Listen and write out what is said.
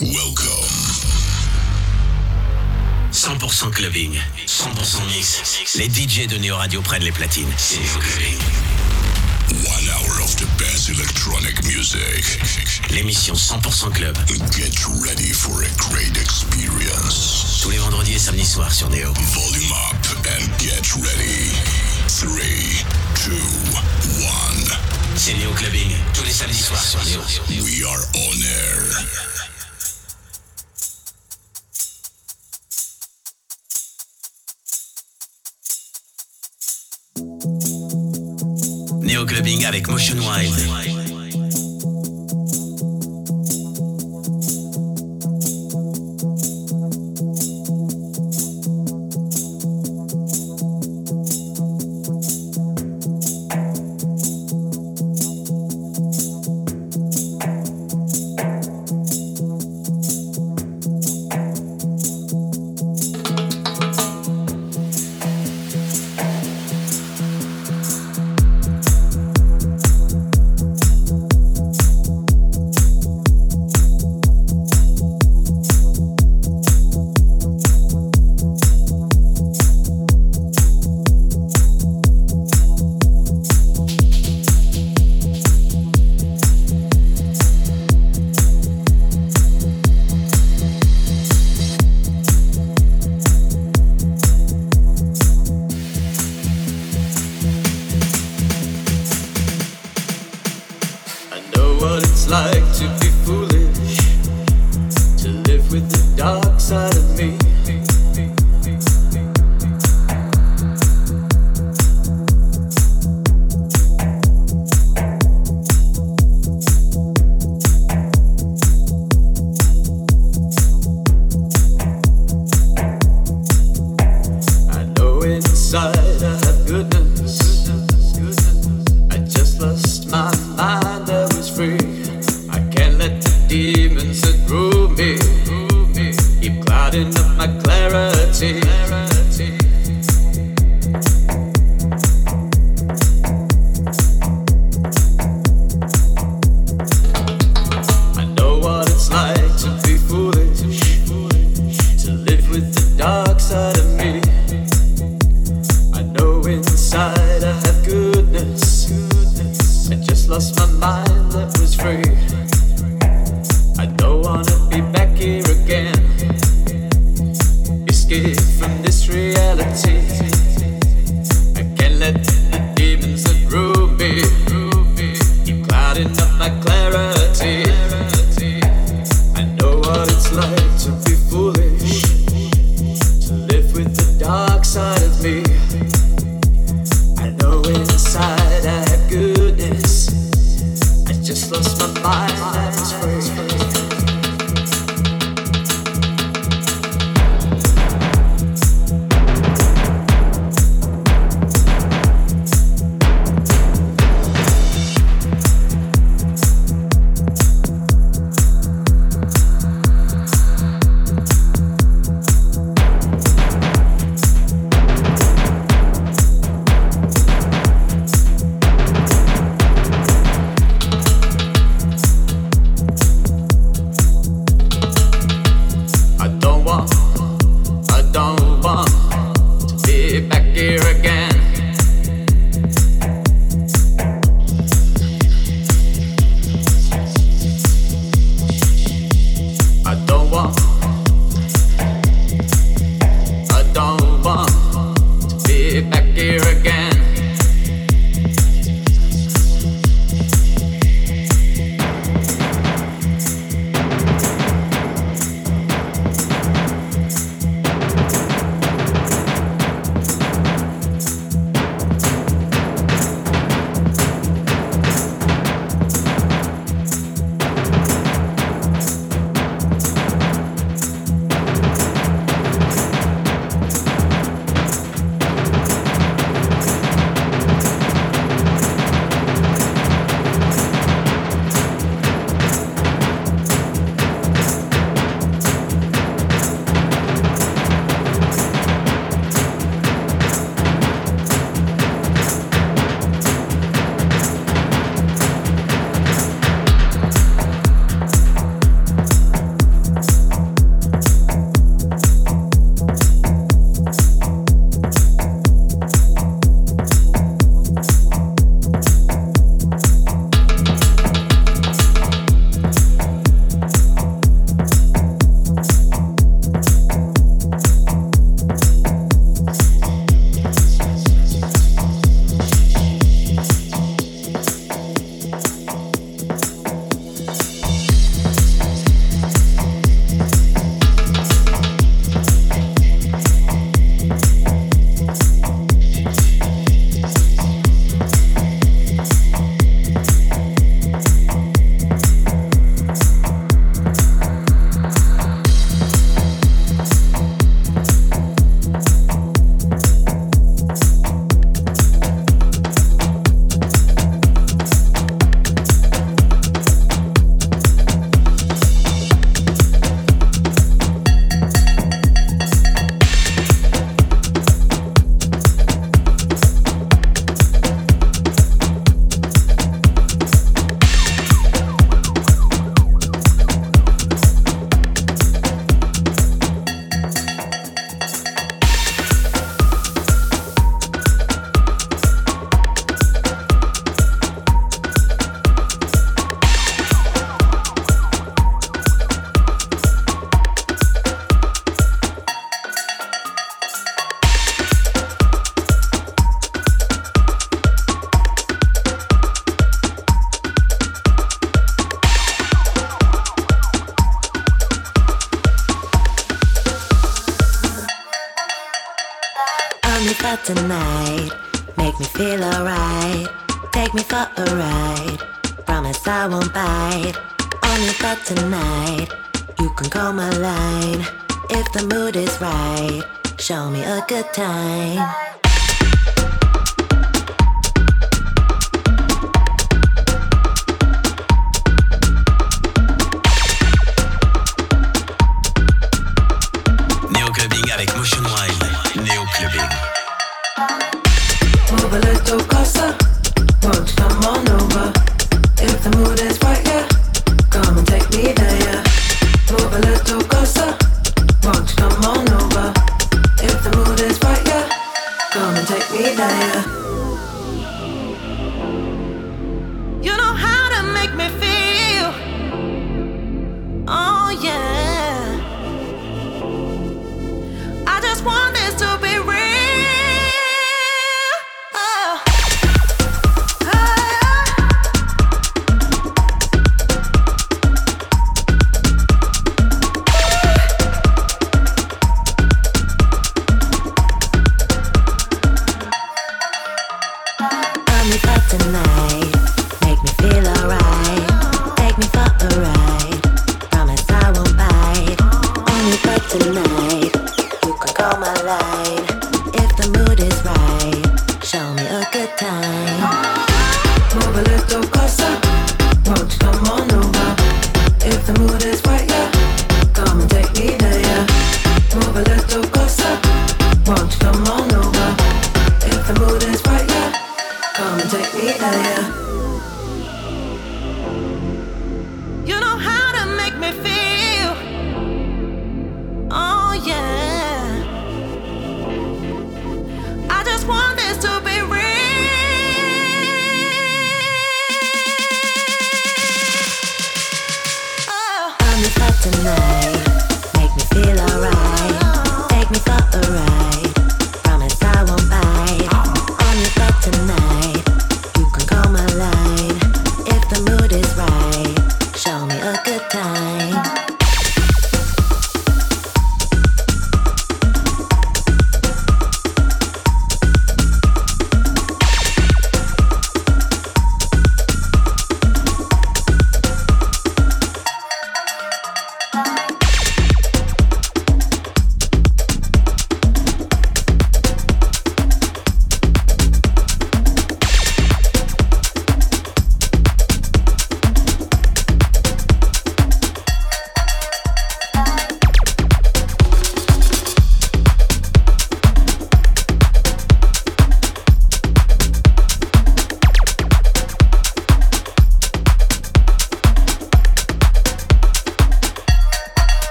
Welcome. 100% clubbing, 100% mix. Les DJ de Neo Radio prennent les platines. C'est Clubbing. One hour of the best electronic music. L'émission 100% club. Get ready for a great experience. Tous les vendredis et samedis soirs sur Neo. Volume up and get ready. 3, 2, 1. C'est Neo Clubbing. Tous les samedis soirs sur Neo. We are on air. Neo Clubbing avec Motion Wild.